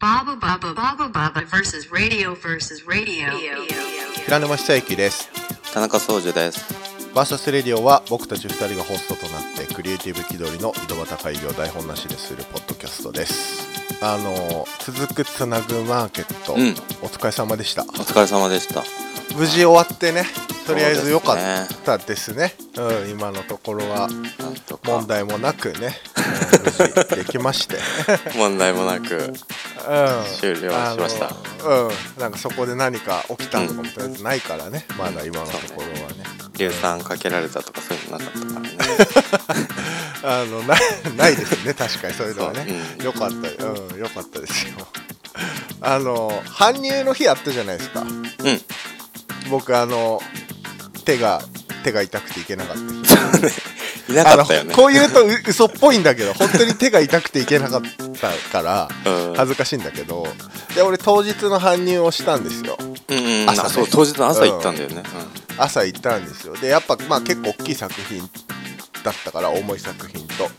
Baba Baba Baba Baba versus radio versus radio. 平沼久之です。田中総司です。バーサスレディオは僕たち2人がホストとなってクリエイティブ気取りの井戸端会議を台本なしでするポッドキャストです。あの続くつなぐマーケット、うん。お疲れ様でした。お疲れ様でした。無事終わってねとりあえず良かそうですね。ったですね。うん、今のところはなんとか。問題もなくね、う ん無事できまして。問題もなく。うん終了しました。うん。なんかそこで何か起きたのかもとりあえずないからね、まだ今のところはね。硫酸かけられたとかそういうのなかった。からねあのなないですね。確かにそういうのはね。う。ん。よかった。うん。よかったですよ。あの搬入の日あったじゃないですか。うん。僕あの手が手が痛くていけなかった日いなかったよね。こう言うとう嘘っぽいんだけど 本当に手が痛くていけなかったからうん。恥ずかしいんだけどで俺当日の搬入をしたんですよ。うんうん。朝ね。あそう当日の朝行ったんだよね。朝行ったんですよ。でやっぱまあ結構大きい作品だったから重い作品と、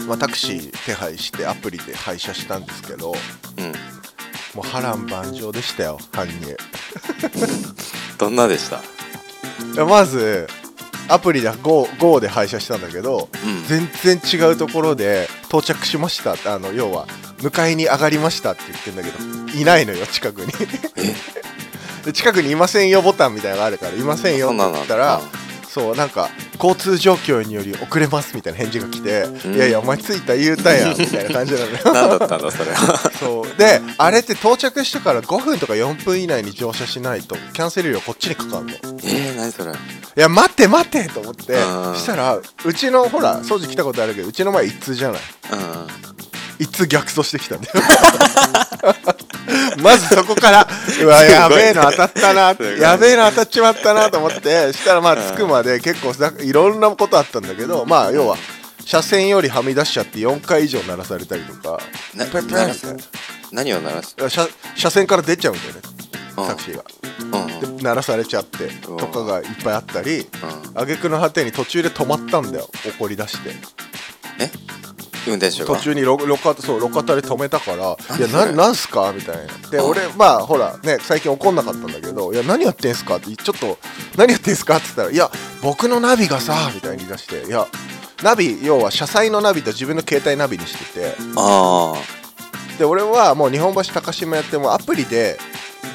うん。まあ、タクシー手配してアプリで配車したんですけどうん。うんもう波乱万丈でしたよ搬入。どんなでした？まずアプリで Go, Go で配車したんだけど、うん。全然違うところで到着しました。あの要は迎えに上がりましたって言ってんだけどいないのよ近くに。で近くにいませんよボタンみたいなのがあるからいませんよって言ったらそんそうなんか交通状況により遅れますみたいな返事が来て、ん。いやいやお前着いた言うたやん みたいな感じなのよ。何だったんだそれは。そう。であれって到着してから5分とか4分以内に乗車しないとキャンセル料こっちにかかるの。いえー、何それ。や待って待ってと思って。したらうちのほら掃除来たことあるけどうちの前一通じゃないうん一通逆走してきたんだよ。まずそこからうわやべえの当たったなやべえの当たっちまったなと思って したらまあ着くまで結構さいろんなことあったんだけどまあ要は車線よりはみ出しちゃって4回以上鳴らされたりとか何を鳴らす？な車車線から出ちゃうんだよねうん。タクシーが。で鳴らされちゃってうん。とかがいっぱいあったり挙句の果てに途中で止まったんだよ怒り出して。え？運転手が。途中にロ路肩そう路肩で止めたから「いやななんすか?」みたいな。でうん俺まあほらね最近怒んなかったんだけど「いや何やってんすか?」ってちょっと「何やってんすか?」って言ったら「いや僕のナビがさ」みたいに言い出して「いやナビ要は車載のナビと自分の携帯ナビにしてて。あで俺はもう日本橋高島やってもアプリで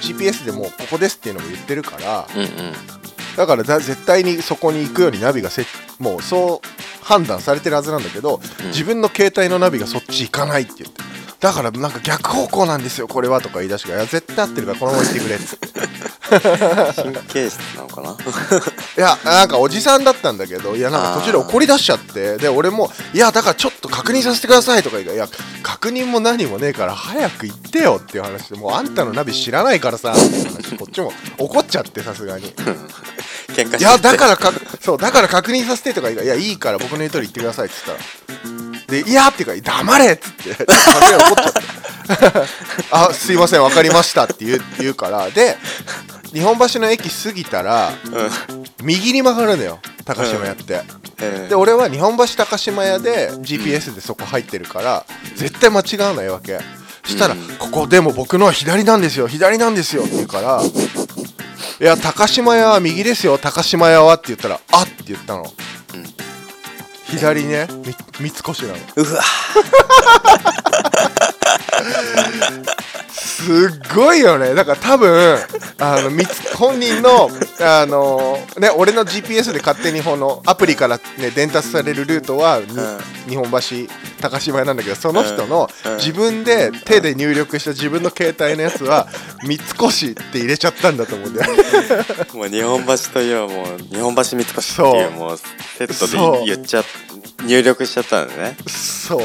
GPS でもうここですっていうのも言ってるからあうんうん。だからだ絶対にそこに行くようにナビがせもうそう判断されてるはずなんだけど、うん。自分の携帯のナビがそっち行かないって言って。だからなんか逆方向なんですよこれはとか言い出してからいや絶対合ってるからこのまま行ってくれっつって。神経質なのかな？いやなんかおじさんだったんだけどいやなんか途中で怒り出しちゃってで俺もいやだからちょっと確認させてくださいとか言うからいや確認も何もねえから早く行ってよっていう話でもうあんたのナビ知らないからさって話こっちも怒っちゃってさすがに 喧嘩していやだからかそうだから確認させてとか言うからいやいいから僕の言う通り言ってくださいっつったら。でいやっていうか黙れっつってさすがに怒っちゃって。あすいません分かりましたって言う言うから。で日本橋の駅過ぎたらうん。右に曲がるのよ高島屋って、えーで俺は日本橋高島屋で GPS でそこ入ってるから絶対間違わないわけ。したら、うんここでも僕のは左なんですよ左なんですよって言うからいや高島屋は右ですよ。高島屋はって言ったらあって言ったの、うん。左ね。み三越なの。うわ すっごいよね。だから多分あの本人のあのね俺の GPS で勝手にこのアプリからね伝達されるルートは、に日本橋高島屋なんだけどその人のうん。自分で手で入力した自分の携帯のやつは三越って入れちゃったんだと思うんだよもう日本橋といえばもう日本橋三越ってそいうう。もうセットで言っちゃ入力しちゃったんだね。そう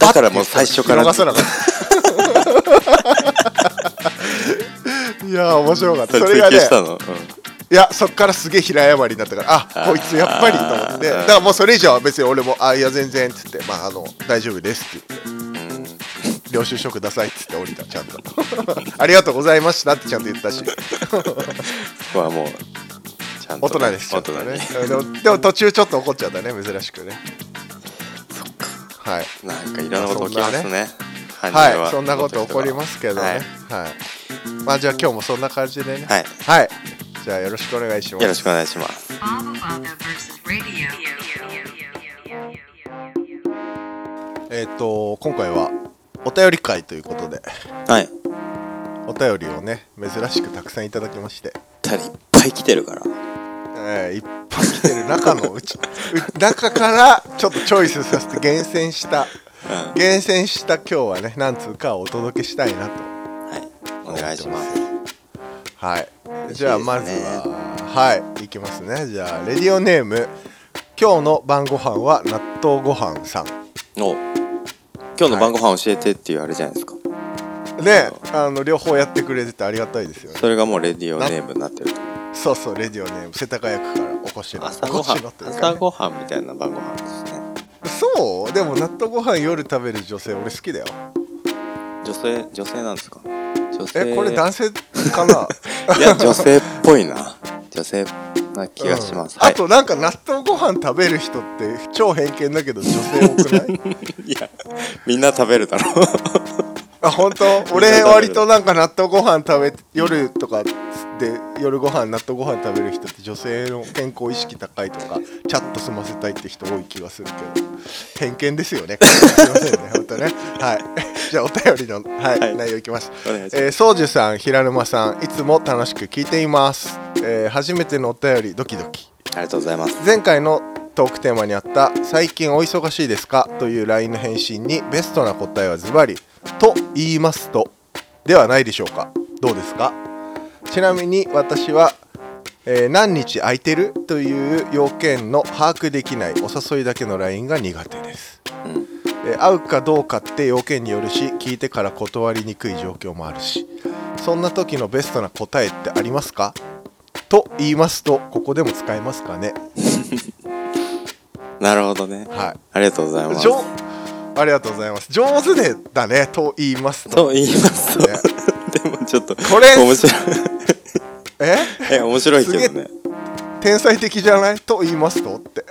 だからもう最初から。見逃さなかったいやー面白かった。それがね追求したの、いやそっからすげえ平謝りになったからあこいつやっぱりと思って。だからもうそれ以上は別に俺もあいや全然っつってまああの大丈夫ですって言って。領収書くださいっつって降りたちゃんと。ありがとうございましたってちゃんと言ったし。そこはもうちゃんと大人です大人に。うんでもでも途中ちょっと怒っちゃったね珍しくねはい。なんかいろんなこと起きますね。は。はい。そんなこと起こりますけどね。はい。はい、まあじゃあ今日もそんな感じでね。はい。はい。じゃあよろしくお願いします。よろしくお願いします。えっ、と今回はお便り会ということで。はい。お便りをね珍しくたくさんいただきまして、二人いっぱい来てるから。えーいっぱい来てる中のうちう中からちょっとチョイスさせて厳選したうん。厳選した今日はね何通かお届けしたいなとはい。お願いします。はいじゃあまずははいいきますねじゃあレディオネーム今日の晩ご飯は納豆ご飯さんお今日の晩ご飯教えてっていうあれじゃないですか。ねあの両方やってくれててありがたいですよねそれがもうレディオネームになってると。そうそうレディオネーム世田谷区からお越しの朝ごはんお越しのというか朝ねごはんみたいな晩ご飯ですね。そうでも納豆ご飯夜食べる女性俺好きだよ。女性女性なんですか？女性えこれ男性かな？いや女性っぽいな。女性な気がします、はいうん。あとなんか納豆ご飯食べる人って超偏見だけど女性多くない。いやみんな食べるだろあ本当？俺割となんか納豆ご飯食べ夜とかで夜ご飯納豆ご飯食べる人って女性の健康意識高いとかチャッと済ませたいって人多い気がするけど。偏見ですよね すいませんね本当ね。はい。じゃあお便りの、はいはい。内容いきます。お願いします、えー、宗樹さん平沼さんいつも楽しく聞いています、えー初めてのお便りドキドキ。ありがとうございます。前回のトークテーマにあった「最近お忙しいですか?」という LINE の返信にベストな答えはズバリ「と言いますと」ではないでしょうか。どうですか？ちなみに私は、えー何日空いてるという要件の把握できないお誘いだけの LINE が苦手です、うん。えー会うかどうかって要件によるし聞いてから断りにくい状況もあるしそんな時のベストな答えってありますか？と言いますとここでも使えますかね？なるほどね。はい。ありがとうございます。上ありがとうございます。上手でだねと言いますと。と言いますと、ね。でもちょっとこれ面白い。え？え面白いけどね。天才的じゃない？と言いますと？って。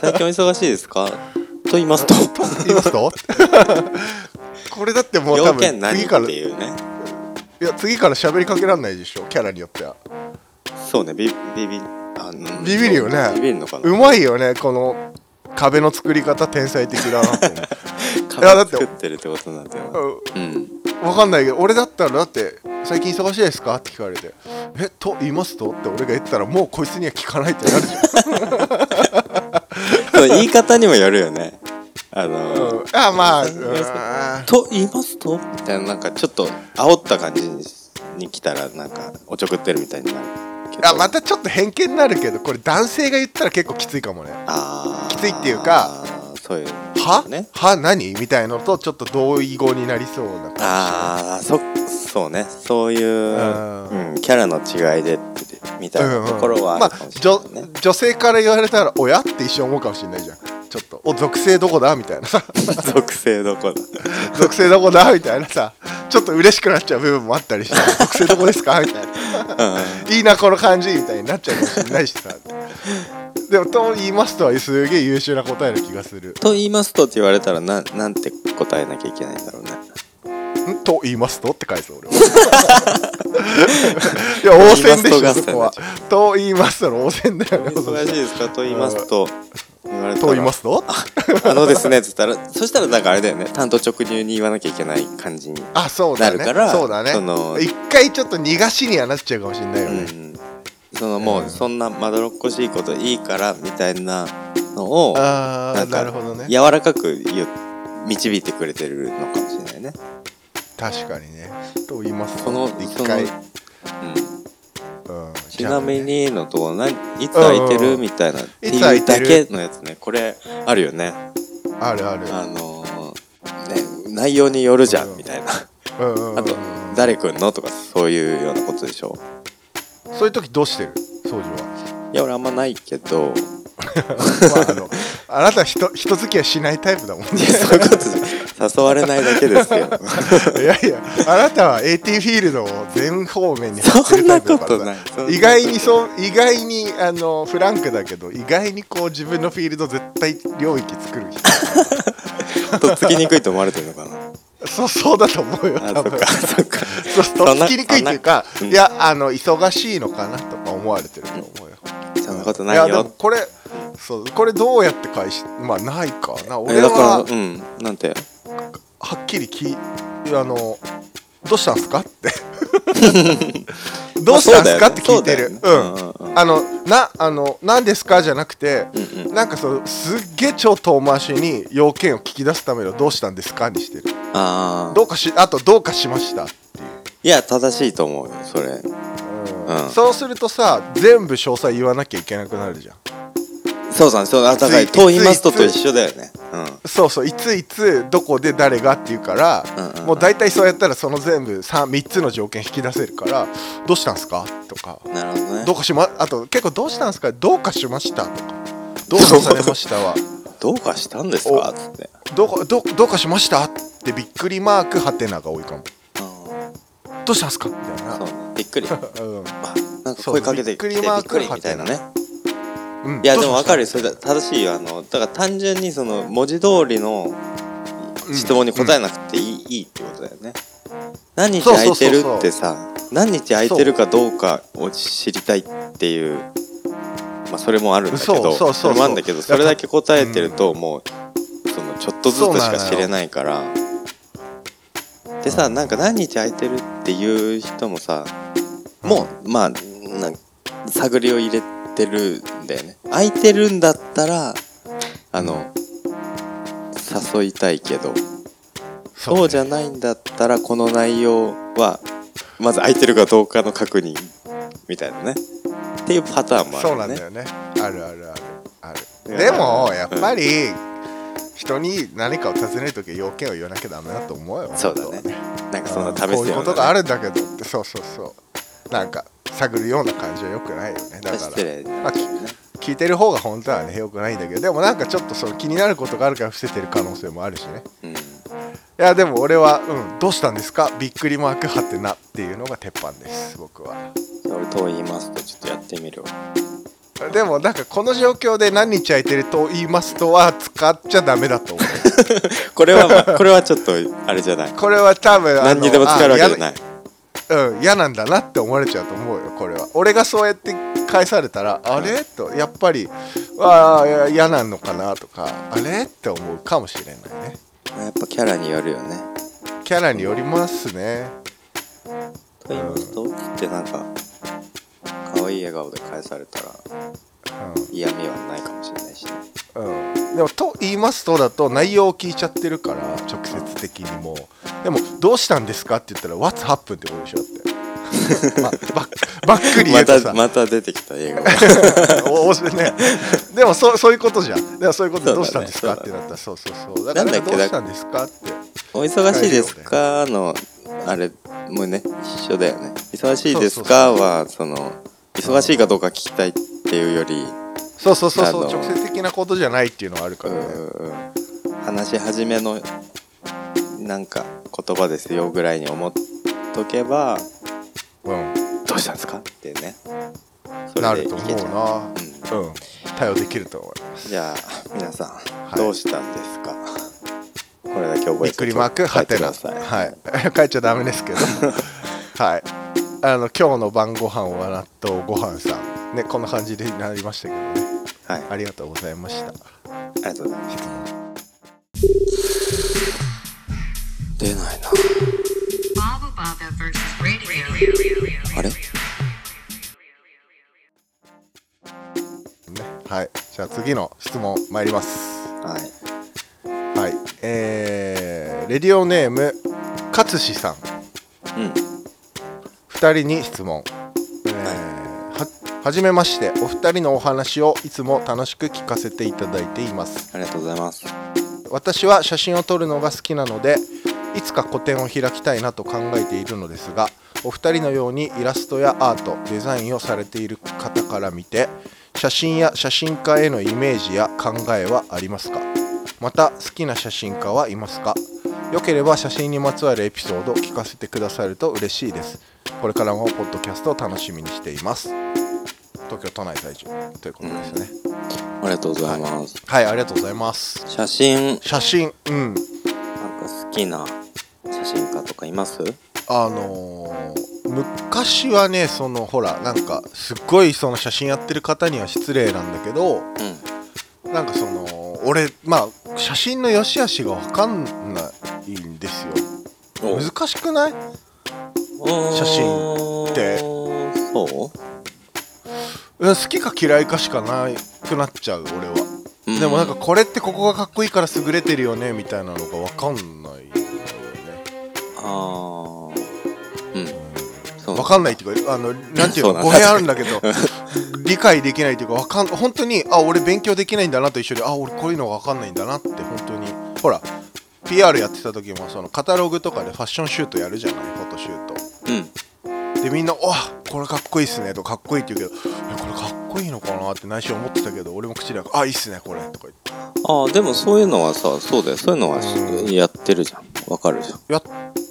最近お忙しいですか？と言いますと。と言いますと？これだってもう多要分次からいていうね。や次から喋りかけられないでしょキャラによっては。そうねビビビあうんビビるよね。ビビるのかな。うまいよねこの壁の作り方天才的だなと思う。壁 いやだって作ってるってことになってるうん。わかんないけど俺だったらだって「最近忙しいですか?」って聞かれて「えと言いますと?」って俺が言ったらもうこいつには聞かないってなるじ そう言い方にもよるよね。あゃん、のうん、あまあ、うん。と言いますと？みたいななんかちょっと煽った感じにに来たらなんかおちょくってるみたいになるけどあまたちょっと偏見になるけどこれ男性が言ったら結構きついかもね。きついっていうかそういう。は、ね。は何？みたいのとちょっと同意語になりそうな感じ。ああそそうね。そういう、うん。うん、キャラの違いでみたいなところはあまあるかもしれ女ないね、女性から言われたら「親?」って一瞬思うかもしれないじゃん。ちょっと「お属性どこだ?」みたいなさ。属性どこだ「属性どこだ?」みたいなさ。ちょっと嬉しくなっちゃう部分もあったりして「属性どこですか?」みたいな。うん。いいなこの感じ？みたいになっちゃうかもしれないしさでもと言いますとはすげえ優秀な答えな気がする。と言いますとって言われたらななんて答えなきゃいけないんだろうね。んと言いますとって返す俺は。いや応戦でしょそこは。と言いますとの応戦だよね忙しいですかと言いますと。言われたらと言いますと？あのですねっつったらそしたらなんかあれだよね。単刀直入に言わなきゃいけない感じにあそうだね。なるからそうだね。その一回ちょっと逃がしにはなっちゃうかもしれないよね、うんそのもうそんなまどろっこしいこといいからみたいなのをなんかなるほどね。柔らかく言う導いてくれてるのかもしれないね。確かにね。と言いますとその一回、そうん。うん、ちなみにのと何いつ空いてるみたいなっていつ空いだいうてるけのやつね。これあるよね。あるある。あのーね内容によるじゃうん。んみたいな。うんうんうんあと誰来んの？とかそういうようなことでしょそういう時どうしてる？掃除は。いや俺あんまないけど。まああの あなた人人付き合いしないタイプだもんね。そういうこと誘われないだけですよ いやいやあなたは AT フィールドを全方面にそんなことない。意外にそう意外にあのフランクだけど意外にこう自分のフィールド絶対領域作る人。とっつきにくいと思われてるのかなそう そうだと思うよあ多分。そっかそっか。そうつきにくいっていうかいやあの忙しいのかなとか思われてると思うよ。そんなこといやないよでもこれそうこれどうやって返しまあないかな。え俺はうんなんて？はっきりきあのどうしたんすかって。どうしたんすかって聞いてる。うん。あのなあの何ですかじゃなくてうんうんなんかそうすっげえ超遠回しに要件を聞き出すためのどうしたんですかにしてる。ああどうかしあとどうかしましたっていう。いや正しいと思うよそれ。うん。うん。そうするとさ全部詳細言わなきゃいけなくなるじゃんそうさんそうあだからいついと言いますとと一緒だよね。うん。そうそういついつどこで誰がっていうから、うんうん。うんもう大体そうやったらその全部 3, 3つの条件引き出せるから「どうしたんすか?」とか。なるほど「ね。どうかしまあと結構「どうしたんすか?」「どうかしました」とか「どうかされましたわ」どうかしたんですか？つって。どうかどうどうかしました?」ってびっくりマークはてなが多いかも。うん「どうしたんすか?」みたいな。ねびっくり。あ うん。なんか声かけてきてびっくりマークくりみたいなねうん。いやでも分かるそれだ正しいよ。あのだから単純にその文字通りの質問に答えなくていい,、いいってことだよね。何日空いてるってさ何日空いてるかどうかを知りたいっていうまあそれもあるんだけどそうそうそうそう。れもあるんだけどそれだけ答えてるともうそのちょっとずつしか知れないから。でさなんか何日空いてるっていう人もさもうまあ探りを入れてるんだよね。空いてるんだったらあの誘いたいけど。そうじゃないんだったらこの内容はまず空いてるかどうかの確認みたいなね。っていうパターンもあるそうなんだよね。あるあるある。ある。でもやっぱり人に何かを尋ねるときは要件を言わなきゃダメだと思うよ。そうだね。なんかそんな試すような、こういうことがあるんだけどってそうそうそう。なんか探るような感じはよくないよね。だから失礼まあき聞いてる方が本当はねよくないんだけどでもなんかちょっとその気になることがあるから伏せてる可能性もあるしね。うん。いやでも俺は、うん、どうしたんですか？びっくりマークはてなっていうのが鉄板です僕は。俺と言いますとちょっとやってみるわ。でもなんかこの状況で何日空いてると言いますとは使っちゃダメだと思う。これは、まあ、これはちょっとあれじゃない。これは多分何にでも使えるわけじゃない。うん嫌なんだなって思われちゃうと思うよこれは。俺がそうやって返されたらあれ？とやっぱりああいや嫌なのかなとかあれ？って思うかもしれないね。やっぱキャラによるよね。キャラによりますね。と言いますとつってなんか可愛い笑顔で返されたら嫌味はないかもしれないしね。うん、うん、でもと言いますとだと内容を聞いちゃってるから直接的にも。でも「どうしたんですか?」って言ったら「What's happened?」ってことでしょって、ま、ばばっくり言まうとさたまた出てきた映画 おおしね、でもそうそういうことじゃん。でもそういうことでどうしたんですかねってなったらそうそうそうだからなんだっけどうしたんですかって。お忙しいですかのあれもうね一緒だよね。忙しいですかはその忙しいかどうか聞きたいっていうよりそうそうそうそう。直接的なことじゃないっていうのはあるからね。うん。話し始めのなんか言葉ですよぐらいに思っとけばうん。どうしたんですか？ってね。そなると思うな。う。ん。対応できると思います。じゃあ皆さん、い。どうしたんですか？これだけ覚えてびっくりマークはてなはい。書いちゃダメですけど。はい。あの今日の晩ご飯は納豆ご飯さん。ねこんな感じになりましたけどね。はい。ありがとうございました。ありがとうございます。出ないなあれ？ねはい。じゃあ次の質問参ります。はい。はい。えー、レディオネーム勝志さん。うん。2人に質問、えーははじめましてお二人のお話をいつも楽しく聞かせていただいています。ありがとうございます。私は写真を撮るのが好きなのでいつか個展を開きたいなと考えているのですがお二人のようにイラストやアートデザインをされている方から見て写真や写真家へのイメージや考えはありますか？また好きな写真家はいますか？よければ写真にまつわるエピソードを聞かせてくださると嬉しいです。これからもポッドキャストを楽しみにしています。東京都内在住。ということですね、ありがとうございます、はいありがとうございます。写真。写真。うん。なんか好きな写真家とかいます？あのー昔はねそのほらなんかすっごいその写真やってる方には失礼なんだけどうん。なんかその俺まあ写真の良し悪しが分かんないんですよ。難しくない？写真って。そう？ん好きか嫌いかしかなくなっちゃう俺は、う、でもなんかこれってここがかっこいいから優れてるよねみたいなのが分かんないんだよね。ああ分かんないっていうかあのなんていうの語弊あるんだけど 理解できないっていうかわかん本当にあ俺勉強できないんだなと一緒であ俺こういうの分かんないんだなって本当に。ほら PR やってた時もそのカタログとかでファッションシュートやるじゃない？フォトシュート。うん。でみんな「わこれかっこいいっすね」とかかっこいいって言うけど「いやこれかっこいいのかな?」って内心思ってたけど俺も口で「あいいっすねこれ」とか言って。ああでもそういうのはさそうだよ。そういうのはうんやってるじゃん。わかるじゃん。やっ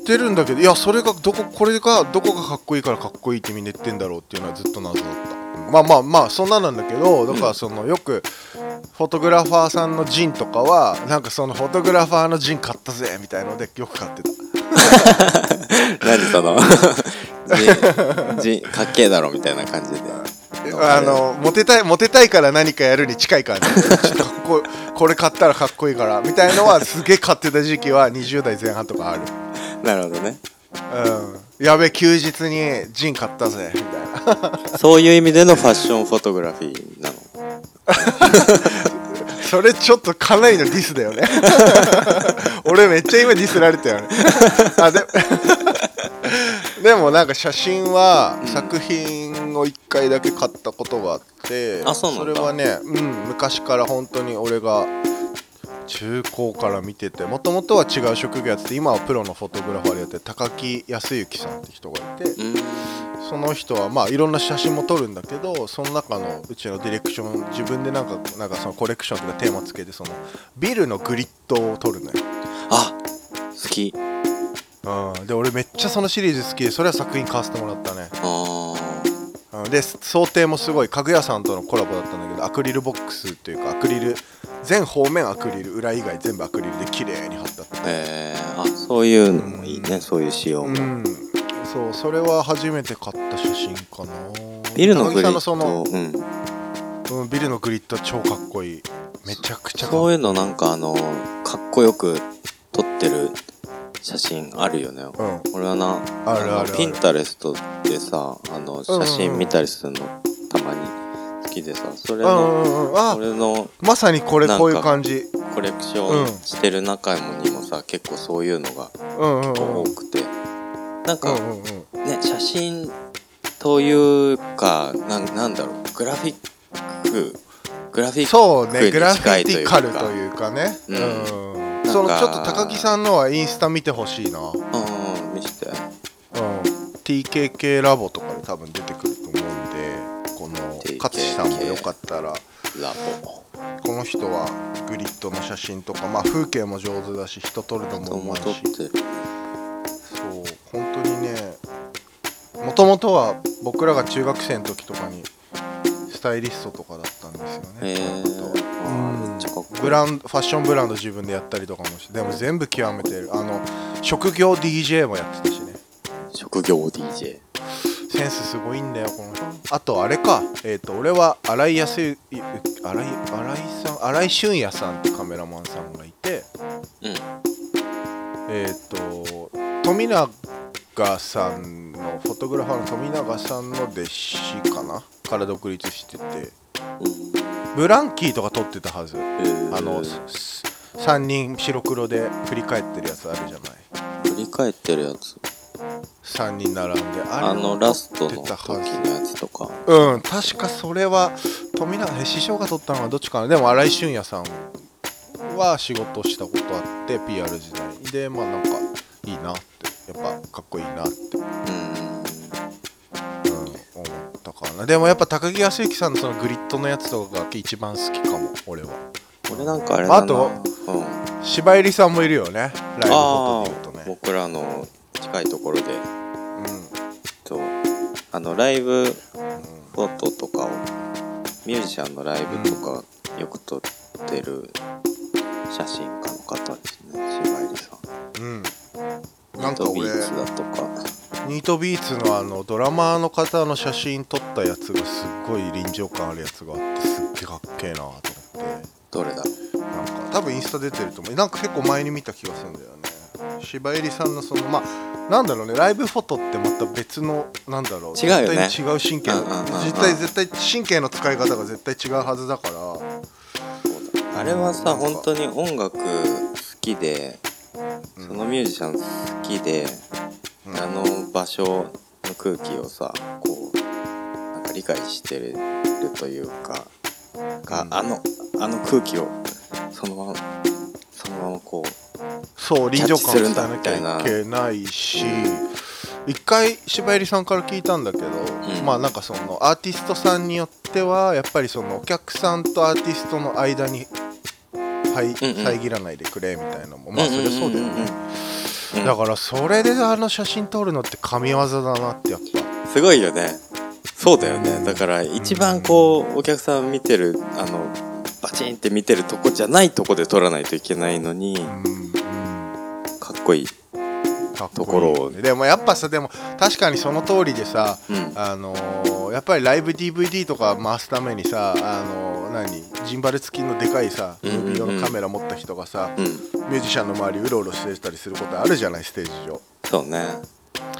てるんだけどいやそれがどここれがどこがかっこいいからかっこいいってみんな言ってんだろうっていうのはずっと謎だった。まあまあまあそんななんだけどだからそのよくフォトグラファーさんのジンとかはなんかそのフォトグラファーのジン買ったぜみたいのでよく買ってた。何その？じじかっけえだろみたいな感じで。あのモテたいモテたいから何かやるに近い感じ ちょっとここれ買ったらかっこいいからみたいのはすげえ買ってた時期は20代前半とかあるなるほどね。うん。やべ休日にジン買ったぜみたいな。そういう意味でのファッションフォトグラフィーなの。それちょっとかなりのディスだよね。俺めっちゃ今ディスられたよね。あででもなんか写真は作品を1回だけ買ったことがあってあそれはね、うん、昔から本当に俺が中高から見ててもともとは違う職業やってて今はプロのフォトグラファーでやってる高木康之さんって人がいてうん。その人はまあいろんな写真も撮るんだけどその中のうちのディレクション自分でなんかなんかそのコレクションとかテーマつけてそのビルのグリッドを撮るのよ、あ好き。うん、で俺めっちゃそのシリーズ好きでそれは作品買わせてもらったね、で想定もすごい家具屋さんとのコラボだったんだけどアクリルボックスっていうかアクリル全方面アクリル裏以外全部アクリルで綺麗に貼ったってーえー、あそういうのもいいねそういう仕様も、うん。そうそれは初めて買った写真かな。ビルのグリッド、うん、うん、ビルのグリッド超かっこいい。めちゃくちゃかっこそういうのなんかあのかっこよく撮ってる写真あるよね、うん、俺はなあるあるある。のピンタレストでさあの写真見たりするのたまに。好きでさそれうんのうんうん。あ俺のまさにこれこういう感じ。コレクションしてる中にもさ結構そういうのがうんうんうん。多くて。なんかうんうんうん。ね写真というかなんなんだろう。グラフィックグラフィックそうねにグラフィティカルというかね。ううんん。そのちょっと高木さんのはインスタ見てほしいな。うんうんうん。TKK ラボとかで多分出てくると勝志さんもよかったらこの人はグリッドの写真とかまあ風景も上手だし人撮るのとももうまいし。そう本当にねもともとは僕らが中学生の時とかにスタイリストとかだったんですよね。ブランドファッションブランド自分でやったりとかもしてでも全部極めてる。あの職業 DJ もやってたしね。職業 DJ センスすごいんだよこの人。あとあれか。えっ、と俺は新井康之新井新井さん新井俊也さんってカメラマンさんがいて。うん。えっ、と富永さんのフォトグラファーの富永さんの弟子かな？から独立してて。ブランキーとか撮ってたはず。うんあの3人白黒で振り返ってるやつあるじゃない。振り返ってるやつ3人並んであのラストの時のやつとか。うん確かそれは富永え師匠が撮ったのはどっちかな。でも新井俊也さんは仕事したことあって PR 時代。でまあなんかいいなってやっぱかっこいいなって、うん、うん思ったかな。でもやっぱ高木康之さんのそのグリッドのやつとかが一番好きかも俺は。俺なんかあれだな。あとうん。芝入さんもいるよね。ライブフォトああで言うとね。僕らの近いところでうん。とあのライブフォトとかをミュージシャンのライブとかよく撮ってる写真家の方ですね芝入さんうん。なんか俺ビーツだとか。ニートビーツのあのドラマーの方の写真撮ったやつがすっごい臨場感あるやつがあってすっげえかっけえなと思って。どれだ？なんか多分インスタ出てると思う。なんか結構前に見た気がするんだよね柴入さんのそのまあなんだろうねライブフォトってまた別のなんだろう違うよね。絶対違う神経うんうんうんうん。絶対絶対神経の使い方が絶対違うはずだから。あれはさ本当に音楽好きでうん。そのミュージシャン好きで、うん。あの場所の空気をさこうなんか理解してるというかが、うん。あのあの空気をそのままそのままこうそう臨場感を伝えなきゃいけないし一回柴入さんから聞いたんだけど、ん。まあなんかそのアーティストさんによってはやっぱりそのお客さんとアーティストの間に、はいうんうん。遮らないでくれみたいなのもまあそりゃそうだよね、うん。だからそれであの写真撮るのって神業だなってやっぱ。すごいよね。そうだよね。だから一番こうお客さん見てるあのバチンって見てるとこじゃないとこで撮らないといけないのにうんこいい。ところを。でもやっぱさでも確かにその通りでさうん。あのーやっぱりライブ DVD とか回すためにさあのー何ジンバル付きのでかいさムうんうのカメラ持った人がさうん。ミュージシャンの周りうろうろしてたりすることあるじゃないステージ上。そうね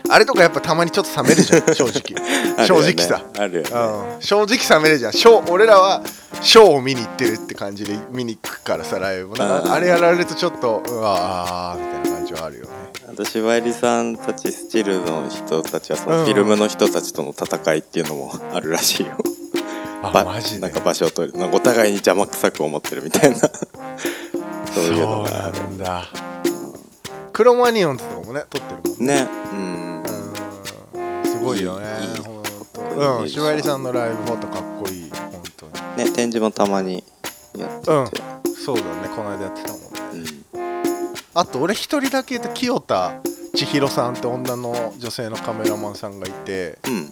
あれとかやっぱたまにちょっと冷めるじゃん 正直。正直さ。あるよね。うん、正直冷めるじゃん。ショー俺らはショーを見に行ってるって感じで見に行くからさライブなんかうんあれやられるとちょっとうわあーみたいな感じはあるよね。あと柴入さんたちスチルの人たちはそうん。のフィルムの人たちとの戦いっていうのもあるらしいよ、あばマジで？なんか場所を取るお互いに邪魔くさく思ってるみたいな。そういうのがある。んだ。クロマニオンズとかもね撮ってるもんね。ね。うんごいよね。いい。いいほんかっとこいいうん柴入さんのライブフォトかっこいい。本当に。ね展示もたまにやってて、そうだねこの間やってたもんね。うん。あと俺一人だけ清田千尋さんって女の女性のカメラマンさんがいてうん。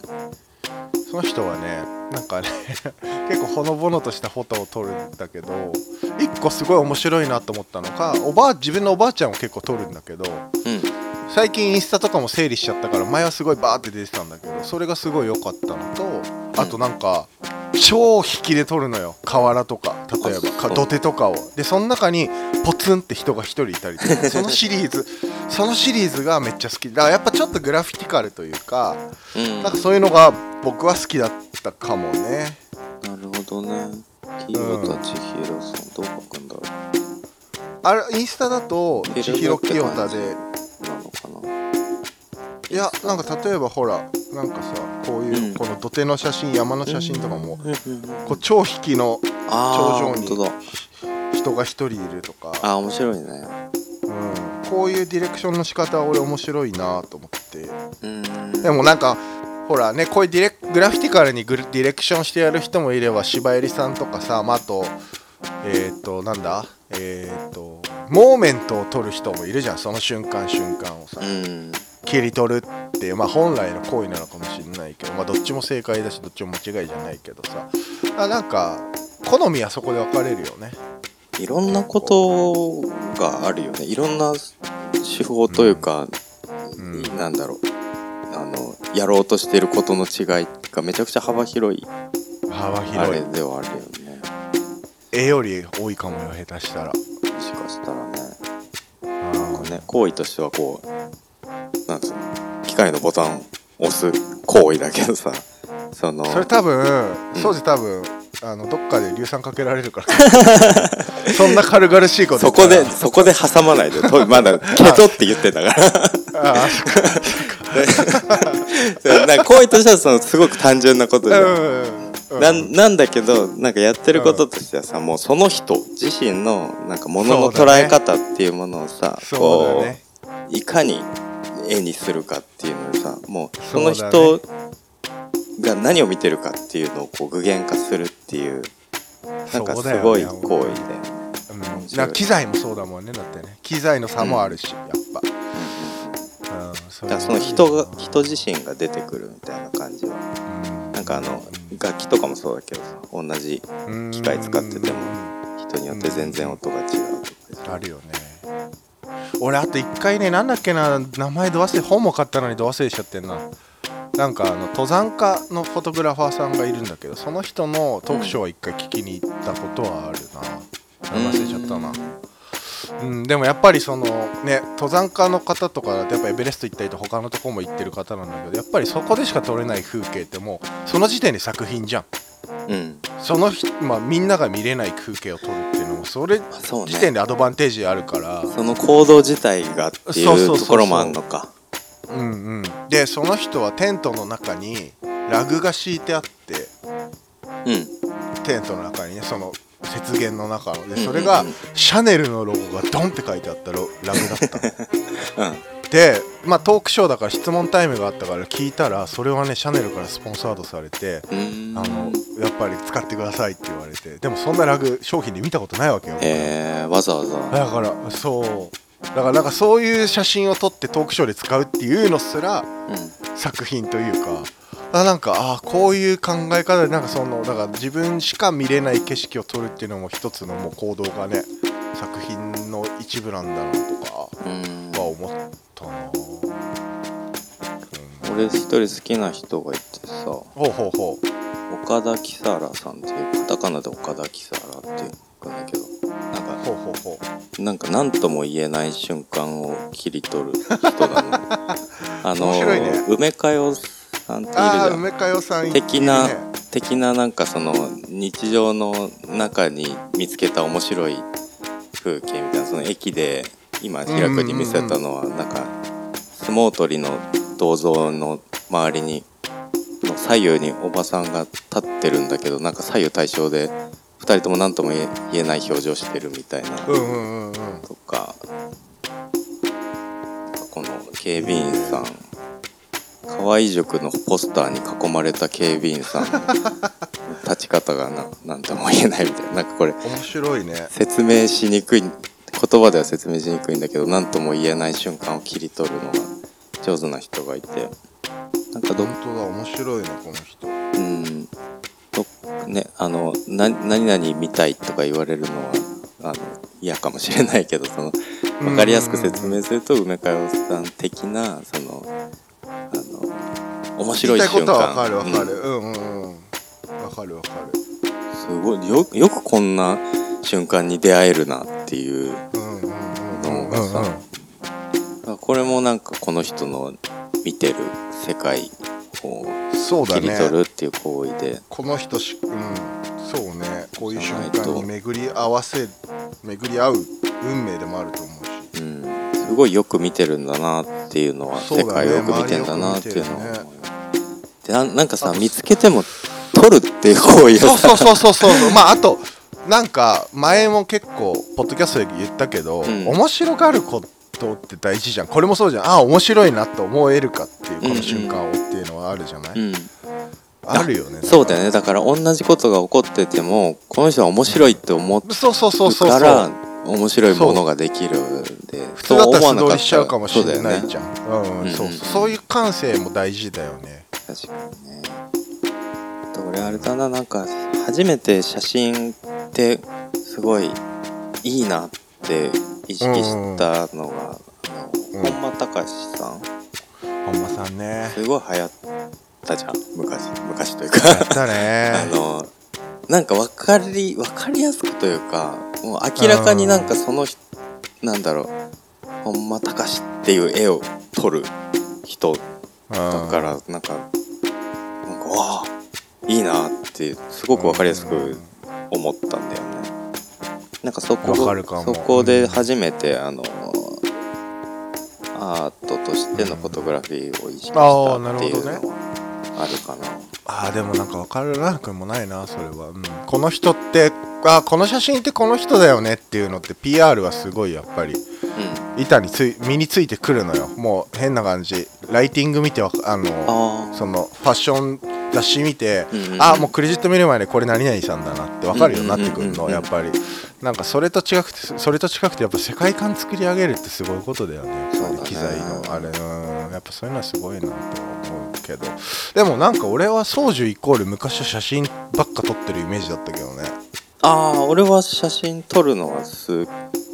その人はねなんかね 結構ほのぼのとしたフォトを撮るんだけど一個すごい面白いなと思ったのがおばあ自分のおばあちゃんを結構撮るんだけどうん最近インスタとかも整理しちゃったから前はすごいバーって出てたんだけどそれがすごい良かったのとあとなんか超引きで撮るのよ。河原とか例えば土手とかを。でその中にポツンって人が一人いたりとか そのシリーズそのシリーズがめっちゃ好き。だからやっぱちょっとグラフィティカルというかうん。なんかそういうのが僕は好きだったかもね。なるほどね。清田千尋さんどう書くんだろう。あれインスタだと千尋清田でかな。いやなんか例えばほらなんかさこういう、うん。この土手の写真山の写真とかも、こう超引きのあー頂上に人が一人いるとか、あー面白いね。うん、こういうディレクションの仕方は俺面白いなと思って。うん。でもなんかほらねこういうディレグラフィティカルにディレクションしてやる人もいれば柴入さんとかさ、まあ、あとえっ、となんだ？えっ、とモーメントを撮る人もいるじゃんその瞬間瞬間をさ、うん。切り取るってまあ本来の行為なのかもしれないけどまあどっちも正解だしどっちも間違いじゃないけどさ。あなんか好みはそこで分かれるよね。いろんなことがあるよね。いろんな手法というか、うん。なんだろう。あのやろうとしてることの違いがめちゃくちゃ幅広い。幅あ広い。れではあるよね絵より多いかもよ下手したら。もしかしたらね。あなんかね行為としてはこうなんつうの機械のボタンを押す行為だけどさそのそれ多分当時多分あのどっかで硫酸かけられるから。そんな軽々しいことそこでそこで挟まないでとまだ ケトって言ってたから。ああそう なんか行為としてはそのすごく単純なことで、うんうんなんなんだけどなんかやってることとしてはさ、もうその人自身のなんかものの捉え方っていうものをさ、そうこういかに絵にするかっていうのでさもうその人が何を見てるかっていうのをこう具現化するっていうなんかすごい行為で、うん。なんか機材もそうだもんねだってね。機材の差もあるし、やっぱ、うん、そだからその人が人自身が出てくるみたいな感じはかあの楽器とかもそうだけどさ同じうん機械使ってても人によって全然音が違うとか。あるよね。俺あと一回ねなんだっけな名前ど忘れ本も買ったのにど忘れしちゃってんな。なんかあの登山家のフォトグラファーさんがいるんだけどその人のトークショーは一回聞きに行ったことはあるな、忘れちゃったな。うん、でもやっぱりそのね登山家の方とかだとやっぱエベレスト行ったりと他のとこも行ってる方なんだけどやっぱりそこでしか撮れない風景ってもうその時点で作品じゃん。うん。その日、まあ、みんなが見れない風景を撮るっていうのもそれ時点でアドバンテージあるから。その行動自体がっていそうところもあんのか。うんうん。でその人はテントの中にラグが敷いてあって。うん。テントの中にねその雪原の中のでそれがシャネルのロゴがドンって書いてあったロラグだったの。うん。でまあトークショーだから質問タイムがあったから聞いたらそれはねシャネルからスポンサードされてあのやっぱり使ってくださいって言われてでもそんなラグ商品で見たことないわけよ。えー、わざわざ。だからそう。だからなんかそういう写真を撮ってトークショーで使うっていうのすらうん。作品というかあなんかあこういう考え方でなんかそのだから自分しか見れない景色を撮るっていうのも一つのもう行動がね作品の一部なんだなとかうん。は思ったな、俺一人好きな人がいてさ。ほうほうほう。岡田キサラさんっていうカタカナで岡田キサラっていうんだけど。なんかほうほうほう。なんか何とも言えない瞬間を切り取る人なの。あのね。梅かよさんっているじゃん。梅かよさん的な的ななんかその日常の中に見つけた面白い風景みたいなその駅で今平君に見せたのはなんか相撲取りの銅像の周りにの左右におばさんが立ってるんだけどなんか左右対称で2人とも何とも言えない表情してるみたいなとかこの警備員さん河合塾のポスターに囲まれた警備員さんの立ち方がななんとも言えないみたいな。なんかこれ面白いね。説明しにくい言葉では説明しにくいんだけど何とも言えない瞬間を切り取るのが上手な人がいて。なんかど本当だ面白いねこの人。うん。どねあのな何々見たいとか言われるのはあの嫌かもしれないけどその分かりやすく説明すると梅かよさん的なその面白い瞬間言いたいことはわかるわかうんる。うん。うんうん。わかるわかる。すごい。よよくこんな瞬間に出会えるなっていう。うんうんうんうん。のがさ、これもなんかこの人の見てる世界を切り取るねっていう行為で、この人しうん。そうね。こういう瞬じゃないと間に巡り合わせ巡り合う運命でもあると思うし。うん、すごいよく見てるんだなっていうのは、ね。世界をよく見てんだなっていうのは思うよでななんかさ見つけても撮るっていう行為そうそうそうそうそう。まああとなんか前も結構ポッドキャストで言ったけど、ん。面白がることって大事じゃん。これもそうじゃん。あ面白いなと思えるかっていうこの瞬間をっていうのはあるじゃない、うん、あるよね。そうだよね。だから同じことが起こっててもこの人は面白いって思ってそうそうそうそうそう。から面白いものができるんで普通だったら素通りしちゃうかもしれないじゃん。そういう感性も大事だよね確かにねあと俺あれだななんか初めて写真ってすごいいいなって意識したのが、うん。あの本間隆さん。本間さんね。すごい流行ったじゃん昔。昔というか。やった あねのなんか分かり分かりやすくというかもう明らかになんかその人なんだろう本間隆っていう絵を撮る人だからなんかなんかわあいいなってすごく分かりやすく思ったんだよね。なんかそこそこで初めてあのアートとしてのフォトグラフィーを意識したっていうのはあるかな。あーでもなんか分からなくもないなそれは、うん、この人ってあこの写真ってこの人だよねっていうのって PR はすごいやっぱり板につい身についてくるのよ。もう変な感じライティング見てわあのあそのファッション雑誌見て、うんうんあもうクレジット見る前でこれ何々さんだなって分かるようになってくるのやっぱり。なんかそれと違くてそれと近くてやっぱ世界観作り上げるってすごいことだよね。機材のあれ。うん。やっぱそういうのはすごいなとは思うけど。でもなんか俺は宗樹イコール昔は写真ばっか撮ってるイメージだったけどね。ああ俺は写真撮るのは好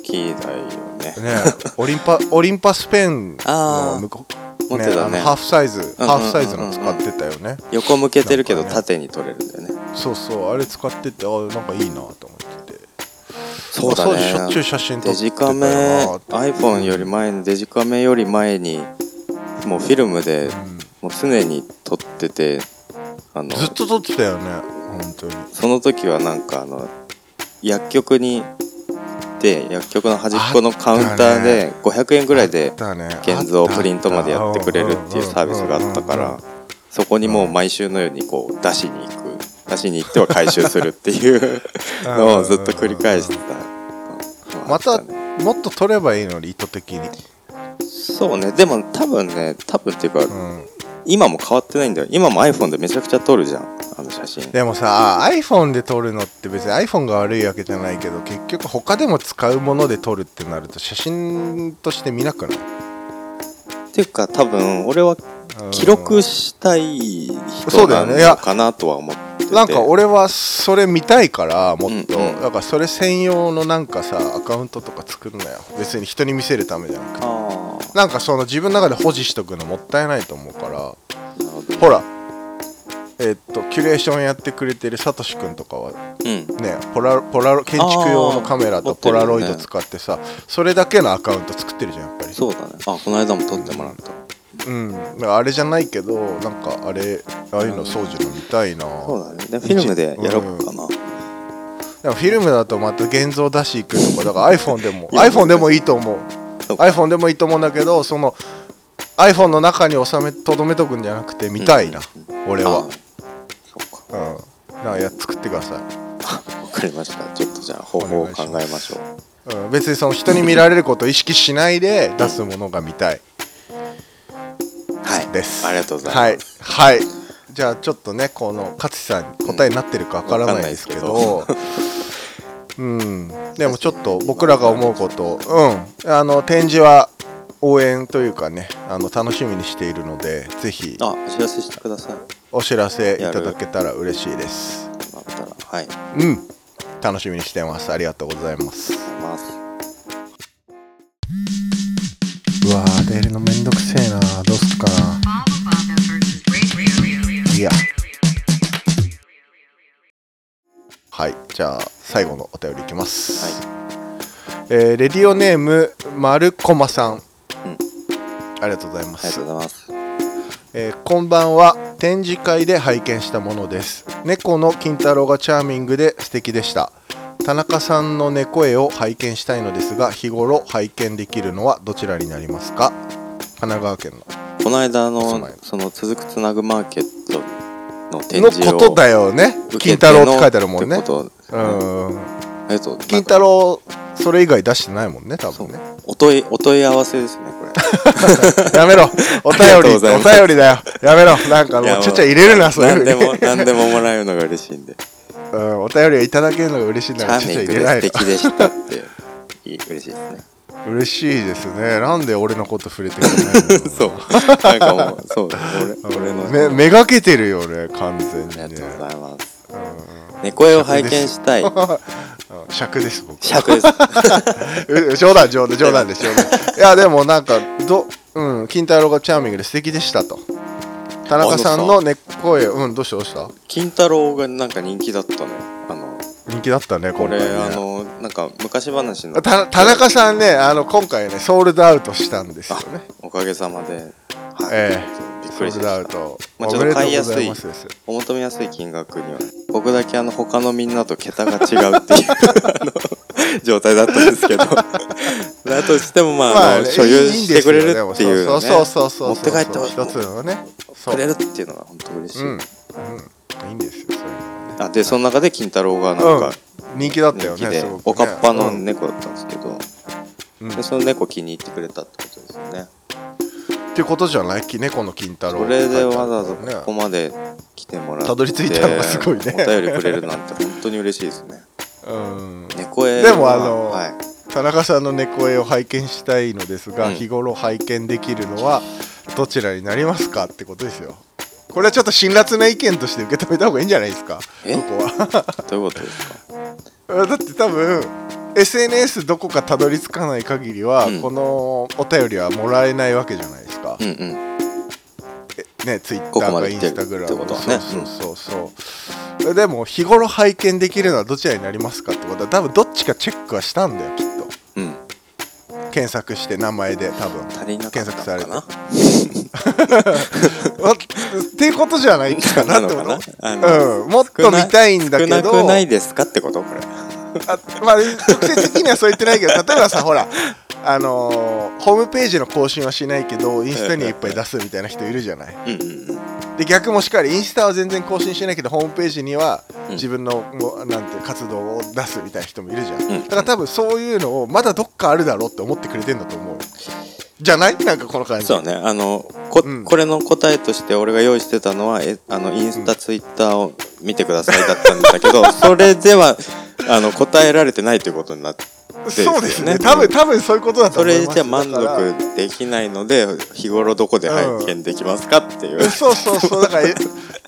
きだよね。ねねオリンパオリンパスペンの向こ持ってたね。ハーフサイズ、ハーフサイズの使ってたよね。横向けてるけど縦に取れるんだよね。そうそうあれ使っててあなんかいいなと思ってて。そうだ当時しょっちゅうね写真撮デって。たジカメ iPhone より前にデジカメより前にもうフィルムでもう常に撮っててあのずっと撮ってたよね本当に。その時はなんかあの薬局にで薬局の端っこのカウンターで500円ぐらいで現像プリントまでやってくれるっていうサービスがあったからそこにもう毎週のようにこう出しに行く出しに行っては回収するっていう のをずっと繰り返してた。またねもっと撮ればいいのに意図的に。そうね。でも多分ね多分っていうかうん今も変わってないんだよ。今も iPhone でめちゃくちゃ撮るじゃん。あの写真。でもさ iPhone で撮るのって別に iPhone が悪いわけじゃないけど結局他でも使うもので撮るってなると写真として見なくない？っていうか多分俺はうん記録したい人なのかなとは思ってて。なんか俺はそれ見たいからもっと、うんうん。だからそれ専用のなんかさアカウントとか作るのよ。別に人に見せるためじゃなくて。あなんかその自分の中で保持しとくのもったいないと思うから。ほら。えっとキュレーションやってくれてるサトシ君とかはうん。ねポラポラロ建築用のカメラとポラロイド使ってさ、それだけのアカウント作ってるじゃんやっぱり。そうだね。あこの間も撮ってもらったうん。あれじゃないけどなんかあれああいうの掃除の見たいな。そうだね。でフィルムでやろうかな。でもフィルムだとまた現像出し行くとかだから iPhone でも iPhone でもいいと思う。iPhone でもいいと思うんだけどその iPhone の中に収めとどめとくんじゃなくて見たいな、俺は。あそっか。うん。なんかや作ってください。わかりました。ちょっとじゃあ方法を考えましょう。うん、別にその人に見られることを意識しないで出すものが見たいです。ありがとうございますはい。はい。じゃあちょっとね、この勝さん答えになってるかわからないですけど、うん、でもちょっと僕らが思うこと、うん、あの展示は応援というかね、あの楽しみにしているので、ぜひあお知らせしてくださいお知らせいただけたら嬉しいです。はいうん、楽しみにしてます。ありがとうございます。ますうわー、出るのめんどくせえや。はい、じゃあ最後のお便りいきます。えーレディオネームまるこまさん、ありがとうございます。ありがとうございます。えーこんばんは。展示会で拝見したものです。猫の金太郎がチャーミングで素敵でした。田中さんの猫絵を拝見したいのですが日頃拝見できるのはどちらになりますか？神奈川県の。この間の。その続くつなぐマーケットの展の示をことだよね。受金太郎って書いてあるもんね。うん。金太郎それ以外出してないもんね多分ね。お問いお問い合わせですねこれ。やめろ。お便ありお便りだよ。やめろ。なんかもうちゃちゃ入れるなそういうふうに。何でも何でももらえるのが嬉しいんで。うんお便りをいただけるのが嬉しいんチだからちゃちゃャーミングで入れないの素敵でしたって。嬉しいですね嬉しいですね。なんで俺のこと触れてくれないの そう。なんかもうそう俺俺の。めめがけてるよね完全にね。ありがとうございます。猫絵を拝見したい。うん。尺です僕尺です。う 冗談冗談冗談です冗談いやでもなんかどうん金太郎がチャーミングで素敵でしたと。田中さんの猫絵うんどうしたどうした？金太郎がなんか人気だったのよ。あの人気だったねこれね。あのなんか昔話の。た田中さんねあの今回ねソールドアウトしたんですよね。おかげさまで。はいええ。そうびっくソールドアりしましたウト。まあちょっと買いやすいお求めやすい金額には。僕だけあの他のみんなと桁が違うっていう 状態だったんですけど。だとしてもまあ,、あのね所有してくれるっていう、ね、そうそうそうそう。持って帰って一つのね。くれるっていうのが本当嬉しい、うん、うん、いいんですよそういうのはねあでその中で金太郎がなんかうん、人気だったよねね。おかっぱのうん猫だったんですけど、うん。でその猫気に入ってくれたってことですよね。っていうことじゃない？き猫の金太郎。それでわざわざね。ここまで来てもらってたどり着いたのがすごいね。お便りくれるなんて本当に嬉しいですね。うん。猫絵はでもあのはい、田中さんの猫絵を拝見したいのですが、うん。日頃拝見できるのはどちらになりますかってことですよこれはちょっと辛辣な意見として受け止めた方がいいんじゃないですか？え？ここは。どういうことですか？だって多分 SNS どこかたどり着かない限りは、うん。このお便りはもらえないわけじゃないですか、うんうん。えねツイッターかインスタグラムとはね。そうそうそうそう、でも日頃拝見できるのはどちらになりますかってことは多分どっちかチェックはしたんだよきっうん。と検索して名前で多分。足りなかったのかな？あ っていうことじゃないかなってこと？うん、もっと見たいんだけど。少なくないですかってこと？これ。あまあ直接的にはそう言ってないけど 例えばさほらあのーホームページの更新はしないけどインスタにはいっぱい出すみたいな人いるじゃない？で逆もしっかりインスタは全然更新しないけどホームページにはうん。自分のもうなんて活動を出すみたいな人もいるじゃん、ん。だから多分そういうのをまだどっかあるだろうって思ってくれてんだと思うじゃない？なんかこの感じ。そうね。あのこ,、うん。これの答えとして俺が用意してたのはえあのインスタ、ツイッターを見てくださいだったんだけどそれではあの答えられてないということになってそうですね。うん多分多分そういうことだとそ思います。れじゃ満足できないので日頃どこで拝見できますかっていう、そうそうそう。だからえ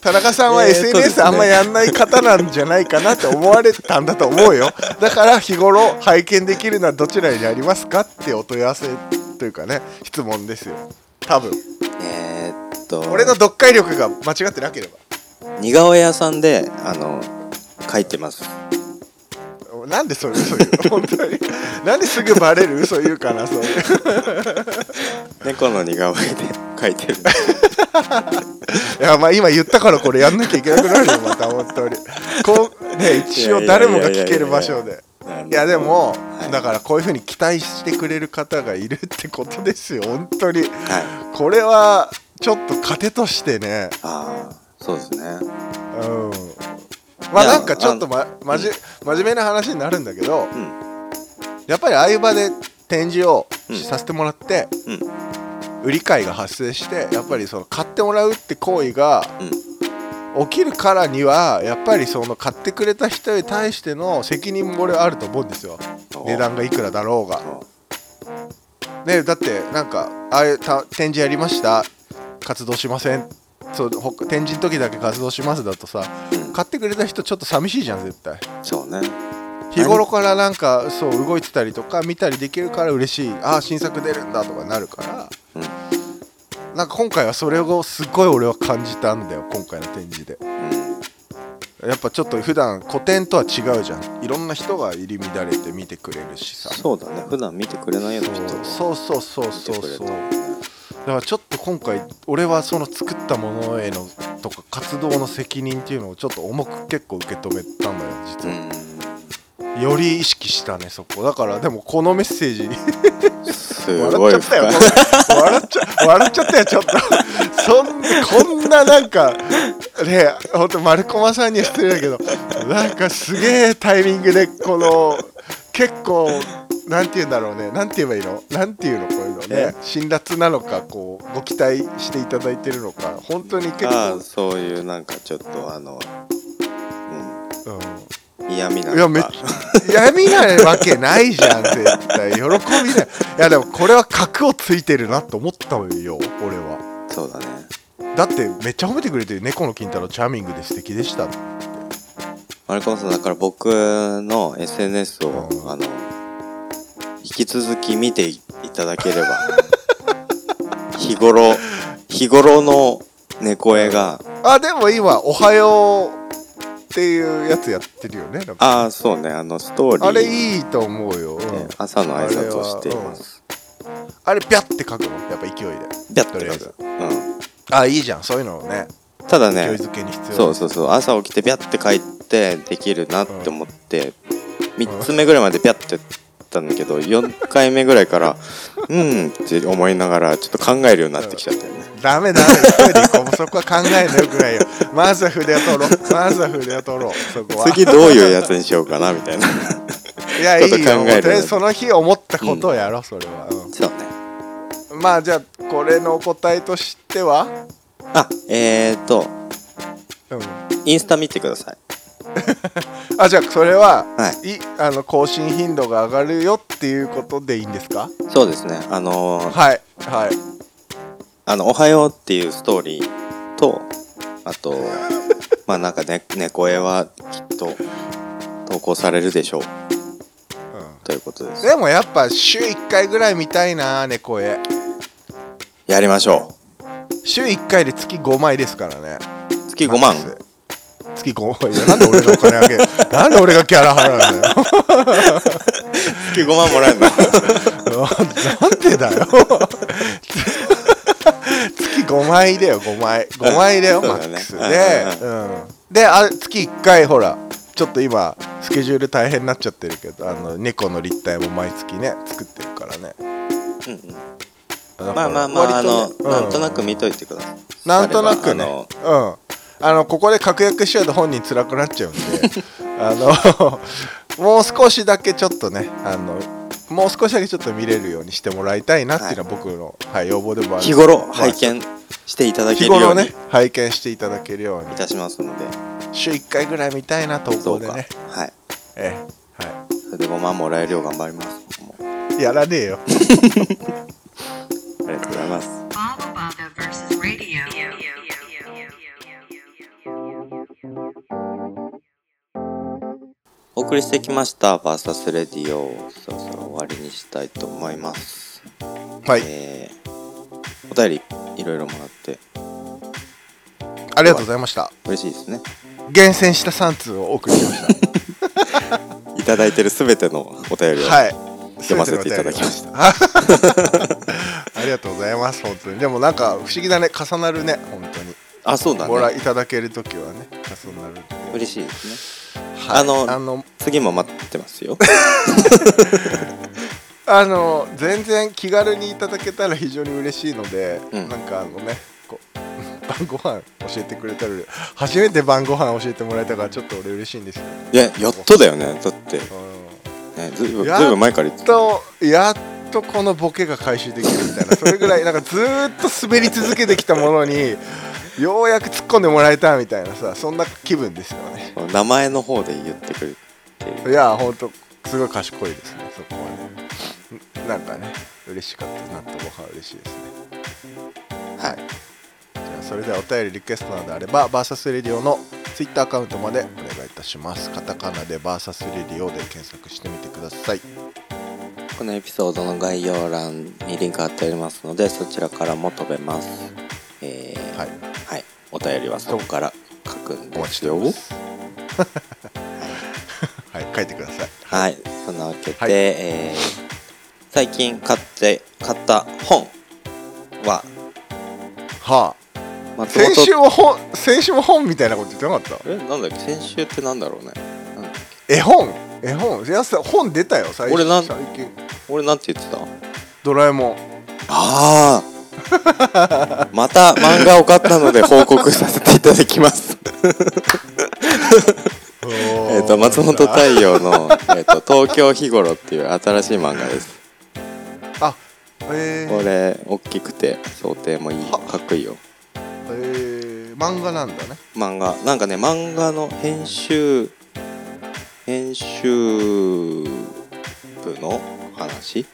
田中さんは SNS あんまやんない方なんじゃないかなって思われたんだと思うよ。だから日頃拝見できるのはどちらにありますかってお問い合わせというかね質問ですよ。多分。えーっと。俺の読解力が間違ってなければ。似顔絵屋さんであの書いてます。なんでそれ嘘言うの本当に。なんですぐバレる？嘘言うかなそういう。猫の似顔絵で書いてる。いやまあ今言ったからこれやんなきゃいけなくなるよまた本当に。こうね一応誰もが聞ける場所でいやでも、はい。だからこういうふうに期待してくれる方がいるってことですよ本当に。はい。これはちょっと糧としてね。ああそうですね。うん。まあなんかちょっと、ま、まじ真面目な話になるんだけどうん。やっぱりああいう場で展示をうん。させてもらって、うん。売り買いが発生してやっぱりその買ってもらうって行為が起きるからにはやっぱりその買ってくれた人に対しての責任も俺はあると思うんですよ。値段がいくらだろうが。ねだってなんかああいうた展示やりました。活動しません。そうほ展示の時だけ活動しますだとさうん買ってくれた人ちょっと寂しいじゃん絶対。そうね。日頃からなんかそう動いてたりとか見たりできるから嬉しい。ああ新作出るんだとかなるから。うんなんか今回はそれをすっごい俺は感じたんだよ今回の展示で。うんやっぱちょっと普段古典とは違うじゃん。いろんな人が入り乱れて見てくれるしさ。そうだね。普段見てくれないような人そうそうそうそうそう。だからちょっと今回俺はその作ったものへのとか活動の責任っていうのをちょっと重く結構受け止めたんだよ実は、うん。より意識したねそこ。だからでもこのメッセージす笑ごいっちゃったよ。笑っちゃ笑っちゃったよちょっと。そんこんななんかねほんと丸駒さんには失礼だけどなんかすげえタイミングでこの結構なんて言うんだろうね。なんて言えばいいの？なんて言うのこういうのね。え辛辣なのかこうご期待していただいてるのか本当に結構。ああ、そういうなんかちょっとあの、うん、嫌味なうん、いやめっのかちゃ闇なわけないじゃん絶対。喜びないいやでもこれは格をついてるなと思ったのよ俺は。そうだね。だってめっちゃ褒めてくれてる猫の金太郎チャーミングで素敵でした丸川さんだから僕の SNS を、うん。あの引き続き見ていただければ 日頃日頃の猫絵が。あでも今「おはよう」っていうやつやってるよねああそうね。あのストーリー。あれいいと思うよ、うんで朝の挨拶をしています。あれピャって書くの？やっぱ勢いで。ビャッと書く。うん。あいいじゃん。そういうのをね。ただね勢いづけに必要。そうそうそう。朝起きてビャッて書いてできるなって思って3つ目ぐらいまでビャッてたんだけど4回目ぐらいからうんって思いながらちょっと考えるようになってきちゃったよね。ダメダメ。一人こうそこは考えんのよくないよ。まずは筆を取ろう。まずは筆を取ろう。そこは。次どういうやつにしようかなみたいな。いやいいよ。ちょっと考えるあえずその日思ったことをやろう、それは、そうね。うんまあじゃあこれのお答えとしては？あえーと。うん。インスタ見てください あじゃあそれは、はい。いあの更新頻度が上がるよっていうことでいいんですか？そうですね。あのーはいはい。あの「おはよう」っていうストーリーとあと まあなんかね猫絵はきっと投稿されるでしょう。ということです。でもやっぱ週1回ぐらい見たいな猫絵。やりましょ週1回で月5枚ですからね。う月5万？月5万なんで俺がお金あげるなんで俺がキャラ払うんだよ。月5万もらえるの？なんでだよ。月5枚だよ5枚。5枚だよマックス。で、うん、であ月1回ほらちょっと今スケジュール大変になっちゃってるけどあの猫の立体も毎月ね作ってるからね。うんうん。まあまあまあ、あの割とねなんとなうく見といてください。なんとなくね。うんあのここで確約しちゃうと本人辛くなっちゃうんであの もう少しだけちょっとねあのもう少しだけちょっと見れるようにしてもらいたいなっていうのは僕の、はい、要望でもある日頃まあ拝見していただけるように日頃ね拝見していただけるように。いたしますので週1回ぐらい見たいな投稿でねはい。ええはそれで5万もらえるよう頑張ります。やらねえよ。ありがとうございます送りしてきました「バーサスレディオ」そろそろ終わりにしたいと思います。はい。えーお便りいろいろもらって。ありがとうございました。嬉しいですね。厳選した3通をお送りしました。いただいてるすべてのお便りを、はい。読ませていただきました。た ありがとうございます。本当に。でもなんか不思議だね重なるね本当にあそうだご覧ねいただけるときはね重なるんで嬉しいですね。はい。あのあの次も待ってますよ。あの全然気軽にいただけたら非常に嬉しいので、うん。なんかあのねこう 晩ご飯教えてくれたら初めて晩ご飯教えてもらえたからちょっと俺嬉しいんですよ、いややっとだよねだって、うね、ずいぶんずいやっとぶん前から言ってん、とやっとこのボケが回収できるみたいなそれぐらいなんかずーっと滑り続けてきたものにようやく突っ込んでもらえたみたいなさそんな気分ですよね。た名前の方で言ってくるっていういやほんとすごい賢いですねそこはね。んなんかね嬉しかった納豆ご飯嬉しいですね。はい。じゃあそれではお便りリクエストなどあればバーサスレディオのツイッターアカウントまでお願いいたします。カタカナでバーサスレディオで検索してみてください。このエピソードの概要欄にリンク貼ってありますのでそちらからも飛べます。えーはいはい、お便りはそこから書くんお待ちしてます。はい書いてください。はいそんなわけで、はい。えー最近買って買った本ははあ。松先週本も本先週も本みたいなこと言ってなかった？えなんだっけ？先週ってなんだろうね。なんだっ絵本？絵本？いやさ本出たよ最俺なん最近。け俺なんて言ってた？ドラえもん。ああ また漫画を買ったので報告させていただきます。えっと松本太陽の、えー、と東京日頃っていう新しい漫画です。あえー、これ大きくて想定もいいは。かっこいいよ。えー、漫画なんだね。漫画。なんかね漫画の編集編集部の話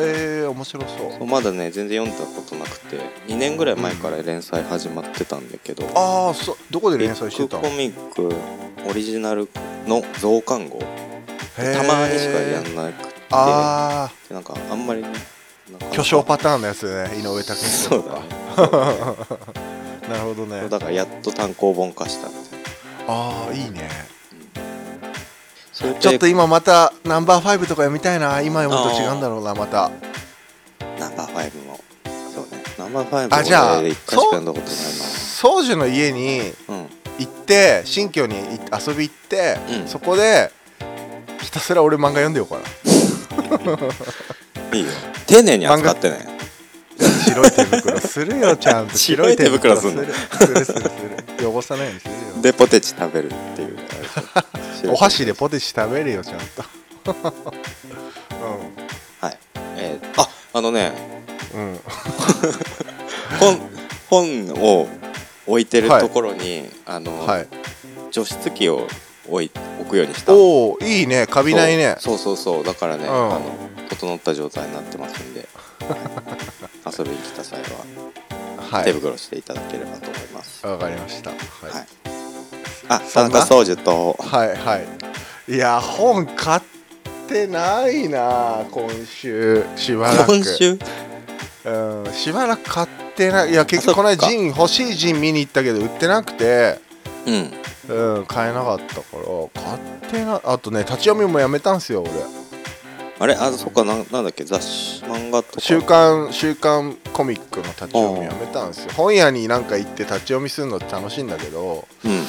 へえ面白そう。そうまだね全然読んだことなくて2年ぐらい前から連載始まってたんだけど、ああそうどこでビ連載してたの？ッグコミックオリジナルの増刊号。たまにしかやんなくてああなんかあんまりね巨匠パターンのやつね井上武彦そうとだ なるほどね。だからやっと単行本化したみたいなああいいねちょっと今またナンバーファイブとか読みたいな。今読むと違うんだろうなまた。ナンバーファイブも。そうね。ナンバーファイブあじゃあ宗樹の家に行って新居に遊び行って、うん。そこでひたすら俺漫画読んでようかな。いいよ。丁寧に扱ってね白い手袋するよちゃんと。白い手袋する。するするする。汚さないようにするよ。でポテチ食べるっていうお箸でポテチ食べるよちゃんと。はい。えーああのねうん。う ん本本を置いてるはいところに、あの、はい。除湿機を置い置くようにした。おおいいね。カビないね。そうそうそう。だからね、うん。あの整った状態になってますんで、はい。遊びに来た際は手はい。袋していただければと思います、わかりました。ははいい、あ田中宗樹と。はいはい。いや本買っってないな今週。しばらく。今週？うんしばらく買ってない。いや結局この間ジン欲しいジン見に行ったけど売ってなくて。うん。うん買えなかったから。買ってなあとね立ち読みもやめたんすよ俺。あれ？あそっか。なんなんだっけ？雑誌？漫画とか？週刊週刊コミックの立ち読みやめたんですよ。本屋になんか行って立ち読みするのって楽しいんだけど。うん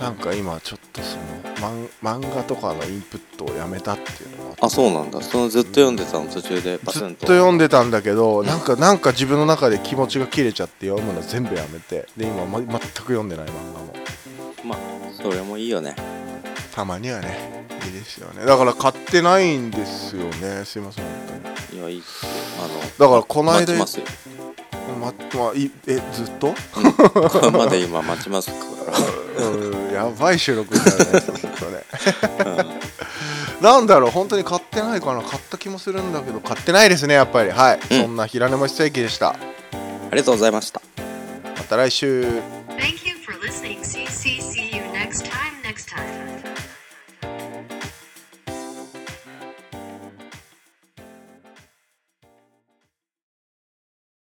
なんか今ちょっとその漫漫画とかのインプットをやめたっていうのがあそうなんだ。そのずっと読んでたの？途中でパずっとと読んでたんだけどなんかなんか自分の中で気持ちが切れちゃって読むの全部やめて。で今、ま、全く読んでない漫画も。まあそれもいいよね。たまにはね。いいですよね。だから買ってないんですよね。すいません本当に。いやいいっすよ。あのだからこの間待ちますよ、ままいえずっと？まで今待ちますかうん やばい収録になるねそうするとねら、うん。なんだろう本当に買ってないかな。買った気もするんだけど買ってないですねやっぱり。はい、うん。そんな平沼ステーキでした。ありがとうございました。また来週。Thank you.